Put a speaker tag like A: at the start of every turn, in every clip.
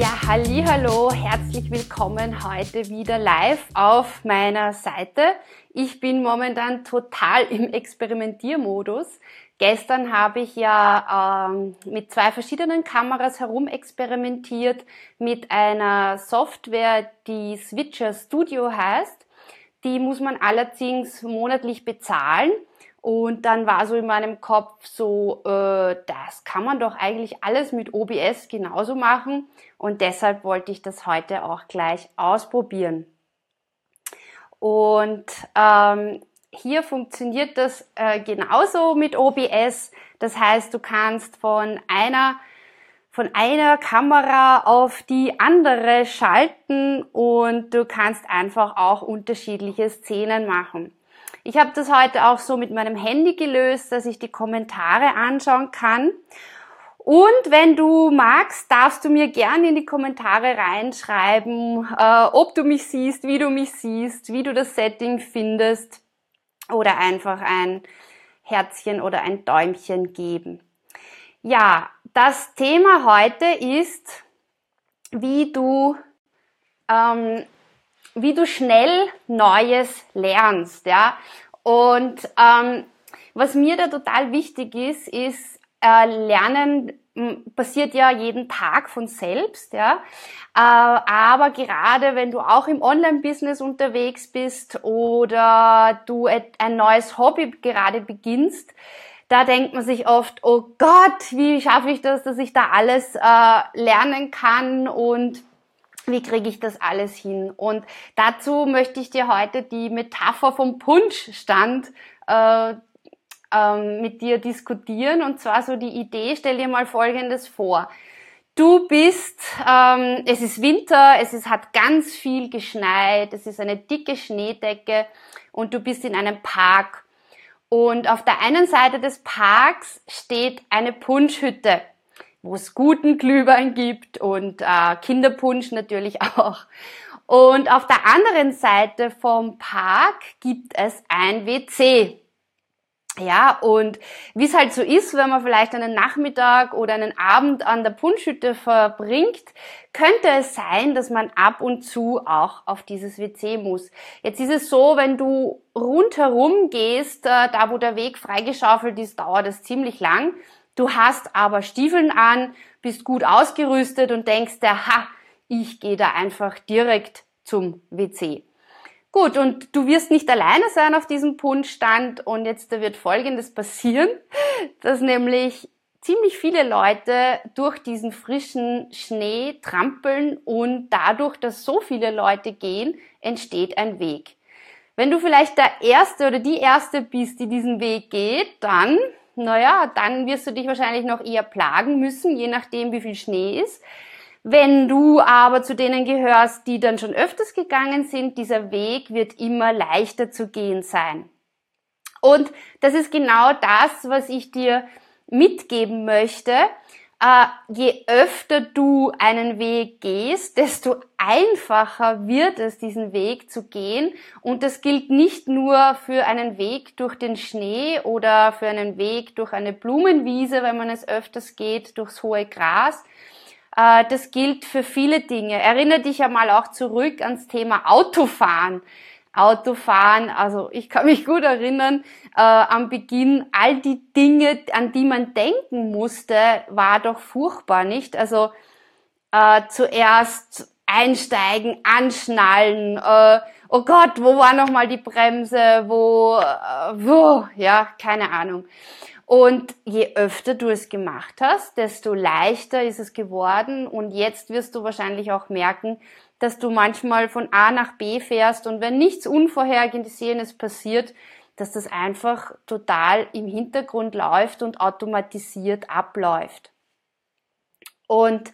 A: Ja, hallo, herzlich willkommen heute wieder live auf meiner Seite. Ich bin momentan total im Experimentiermodus. Gestern habe ich ja ähm, mit zwei verschiedenen Kameras herumexperimentiert mit einer Software, die Switcher Studio heißt. Die muss man allerdings monatlich bezahlen. Und dann war so in meinem Kopf so, äh, das kann man doch eigentlich alles mit OBS genauso machen. Und deshalb wollte ich das heute auch gleich ausprobieren. Und ähm, hier funktioniert das äh, genauso mit OBS. Das heißt, du kannst von einer von einer Kamera auf die andere schalten und du kannst einfach auch unterschiedliche Szenen machen. Ich habe das heute auch so mit meinem Handy gelöst, dass ich die Kommentare anschauen kann. Und wenn du magst, darfst du mir gerne in die Kommentare reinschreiben, äh, ob du mich siehst, wie du mich siehst, wie du das Setting findest oder einfach ein Herzchen oder ein Däumchen geben. Ja, das Thema heute ist, wie du, ähm, wie du schnell Neues lernst, ja. Und ähm, was mir da total wichtig ist, ist äh, Lernen passiert ja jeden Tag von selbst, ja. Äh, aber gerade wenn du auch im Online-Business unterwegs bist oder du ein neues Hobby gerade beginnst, da denkt man sich oft, oh Gott, wie schaffe ich das, dass ich da alles äh, lernen kann und wie kriege ich das alles hin? Und dazu möchte ich dir heute die Metapher vom Punschstand äh, ähm, mit dir diskutieren. Und zwar so die Idee, stell dir mal Folgendes vor. Du bist, ähm, es ist Winter, es ist, hat ganz viel geschneit, es ist eine dicke Schneedecke und du bist in einem Park. Und auf der einen Seite des Parks steht eine Punschhütte, wo es guten Glühwein gibt und äh, Kinderpunsch natürlich auch. Und auf der anderen Seite vom Park gibt es ein WC. Ja, und wie es halt so ist, wenn man vielleicht einen Nachmittag oder einen Abend an der Punschhütte verbringt, könnte es sein, dass man ab und zu auch auf dieses WC muss. Jetzt ist es so, wenn du rundherum gehst, äh, da wo der Weg freigeschaufelt ist, dauert es ziemlich lang. Du hast aber Stiefeln an, bist gut ausgerüstet und denkst dir, ha, ich gehe da einfach direkt zum WC. Gut, und du wirst nicht alleine sein auf diesem Punschstand und jetzt wird Folgendes passieren, dass nämlich ziemlich viele Leute durch diesen frischen Schnee trampeln und dadurch, dass so viele Leute gehen, entsteht ein Weg. Wenn du vielleicht der Erste oder die Erste bist, die diesen Weg geht, dann, naja, dann wirst du dich wahrscheinlich noch eher plagen müssen, je nachdem, wie viel Schnee ist. Wenn du aber zu denen gehörst, die dann schon öfters gegangen sind, dieser Weg wird immer leichter zu gehen sein. Und das ist genau das, was ich dir mitgeben möchte. Äh, je öfter du einen Weg gehst, desto einfacher wird es, diesen Weg zu gehen. Und das gilt nicht nur für einen Weg durch den Schnee oder für einen Weg durch eine Blumenwiese, wenn man es öfters geht, durchs hohe Gras, äh, das gilt für viele Dinge. Erinnere dich einmal auch zurück ans Thema Autofahren. Autofahren, also ich kann mich gut erinnern, äh, am Beginn all die Dinge, an die man denken musste, war doch furchtbar, nicht? Also äh, zuerst einsteigen, anschnallen, äh, oh Gott, wo war nochmal die Bremse, wo, äh, wo, ja, keine Ahnung. Und je öfter du es gemacht hast, desto leichter ist es geworden. Und jetzt wirst du wahrscheinlich auch merken, dass du manchmal von A nach B fährst und wenn nichts Unvorhergesehenes passiert, dass das einfach total im Hintergrund läuft und automatisiert abläuft. Und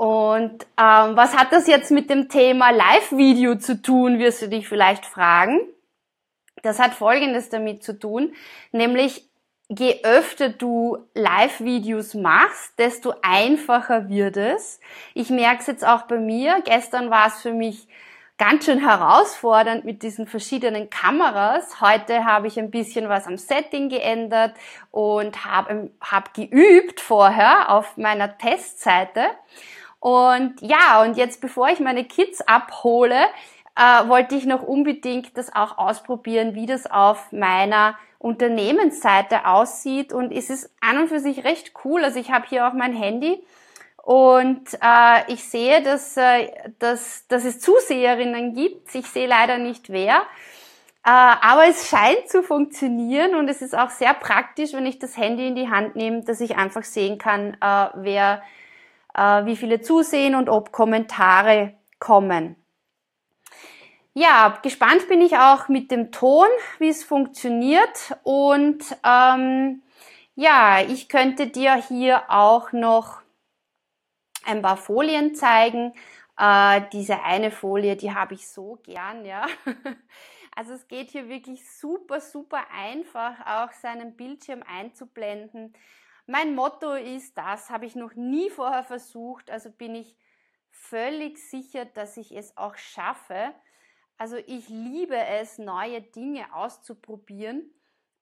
A: Und ähm, was hat das jetzt mit dem Thema Live-Video zu tun, wirst du dich vielleicht fragen. Das hat Folgendes damit zu tun, nämlich je öfter du Live-Videos machst, desto einfacher wird es. Ich merke es jetzt auch bei mir. Gestern war es für mich ganz schön herausfordernd mit diesen verschiedenen Kameras. Heute habe ich ein bisschen was am Setting geändert und habe hab geübt vorher auf meiner Testseite. Und ja, und jetzt bevor ich meine Kids abhole, äh, wollte ich noch unbedingt das auch ausprobieren, wie das auf meiner Unternehmensseite aussieht. Und es ist an und für sich recht cool. Also ich habe hier auch mein Handy und äh, ich sehe, dass, äh, dass, dass es Zuseherinnen gibt. Ich sehe leider nicht wer. Äh, aber es scheint zu funktionieren und es ist auch sehr praktisch, wenn ich das Handy in die Hand nehme, dass ich einfach sehen kann, äh, wer, äh, wie viele zusehen und ob Kommentare kommen. Ja, gespannt bin ich auch mit dem Ton, wie es funktioniert und ähm, ja, ich könnte dir hier auch noch ein paar Folien zeigen. Äh, diese eine Folie, die habe ich so gern, ja. Also es geht hier wirklich super, super einfach, auch seinen Bildschirm einzublenden. Mein Motto ist, das habe ich noch nie vorher versucht, also bin ich völlig sicher, dass ich es auch schaffe. Also ich liebe es, neue Dinge auszuprobieren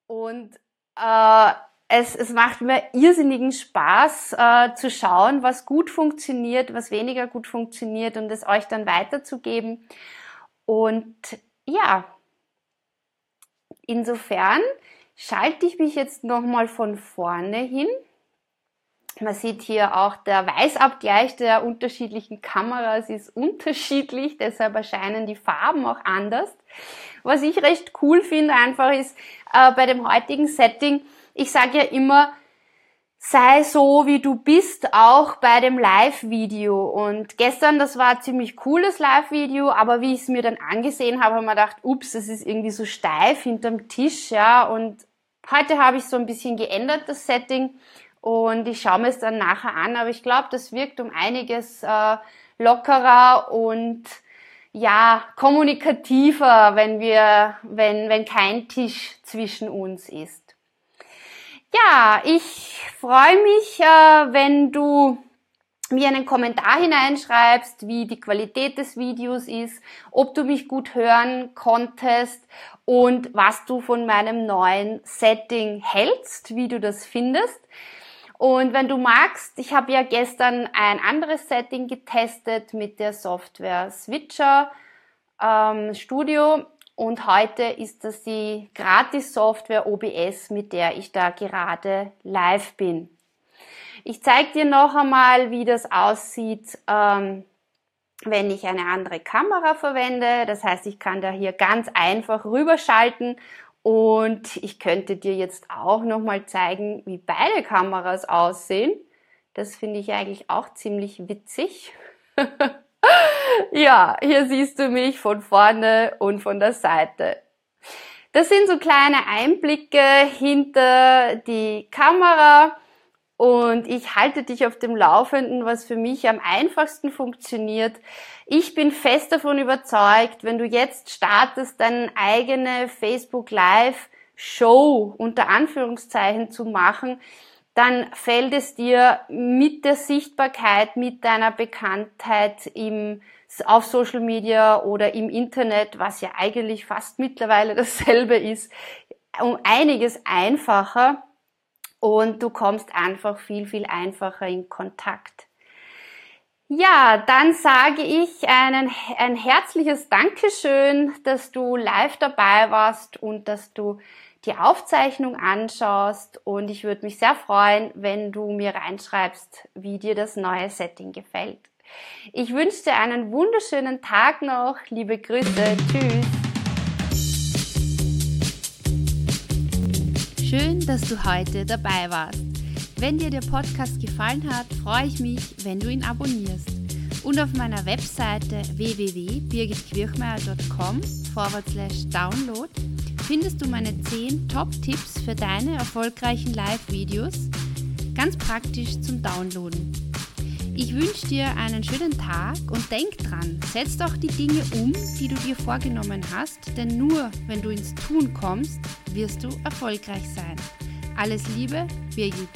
A: und äh, es, es macht mir irrsinnigen Spaß äh, zu schauen, was gut funktioniert, was weniger gut funktioniert und es euch dann weiterzugeben. Und ja, insofern schalte ich mich jetzt nochmal von vorne hin. Man sieht hier auch der Weißabgleich der unterschiedlichen Kameras ist unterschiedlich, deshalb erscheinen die Farben auch anders. Was ich recht cool finde einfach ist äh, bei dem heutigen Setting, ich sage ja immer, sei so, wie du bist, auch bei dem Live-Video. Und gestern, das war ein ziemlich cooles Live-Video, aber wie ich es mir dann angesehen habe, habe ich mir gedacht, ups, das ist irgendwie so steif hinterm Tisch, ja. Und heute habe ich so ein bisschen geändert, das Setting. Und ich schaue mir es dann nachher an, aber ich glaube, das wirkt um einiges äh, lockerer und ja, kommunikativer, wenn wir, wenn, wenn kein Tisch zwischen uns ist. Ja, ich freue mich, äh, wenn du mir einen Kommentar hineinschreibst, wie die Qualität des Videos ist, ob du mich gut hören konntest und was du von meinem neuen Setting hältst, wie du das findest. Und wenn du magst, ich habe ja gestern ein anderes Setting getestet mit der Software Switcher ähm, Studio und heute ist das die Gratis-Software OBS, mit der ich da gerade live bin. Ich zeige dir noch einmal, wie das aussieht, ähm, wenn ich eine andere Kamera verwende. Das heißt, ich kann da hier ganz einfach rüberschalten und ich könnte dir jetzt auch noch mal zeigen, wie beide Kameras aussehen. Das finde ich eigentlich auch ziemlich witzig. ja, hier siehst du mich von vorne und von der Seite. Das sind so kleine Einblicke hinter die Kamera und ich halte dich auf dem Laufenden, was für mich am einfachsten funktioniert. Ich bin fest davon überzeugt, wenn du jetzt startest, deine eigene Facebook Live Show unter Anführungszeichen zu machen, dann fällt es dir mit der Sichtbarkeit, mit deiner Bekanntheit im, auf Social Media oder im Internet, was ja eigentlich fast mittlerweile dasselbe ist, um einiges einfacher und du kommst einfach viel, viel einfacher in Kontakt. Ja, dann sage ich einen, ein herzliches Dankeschön, dass du live dabei warst und dass du die Aufzeichnung anschaust und ich würde mich sehr freuen, wenn du mir reinschreibst, wie dir das neue Setting gefällt. Ich wünsche dir einen wunderschönen Tag noch. Liebe Grüße. Tschüss.
B: Schön, dass du heute dabei warst. Wenn dir der Podcast gefallen hat, freue ich mich, wenn du ihn abonnierst. Und auf meiner Webseite www.birgitquirchmeier.com download findest du meine 10 Top-Tipps für deine erfolgreichen Live-Videos, ganz praktisch zum Downloaden. Ich wünsche dir einen schönen Tag und denk dran, setz doch die Dinge um, die du dir vorgenommen hast, denn nur wenn du ins Tun kommst, wirst du erfolgreich sein. Alles Liebe, Birgit.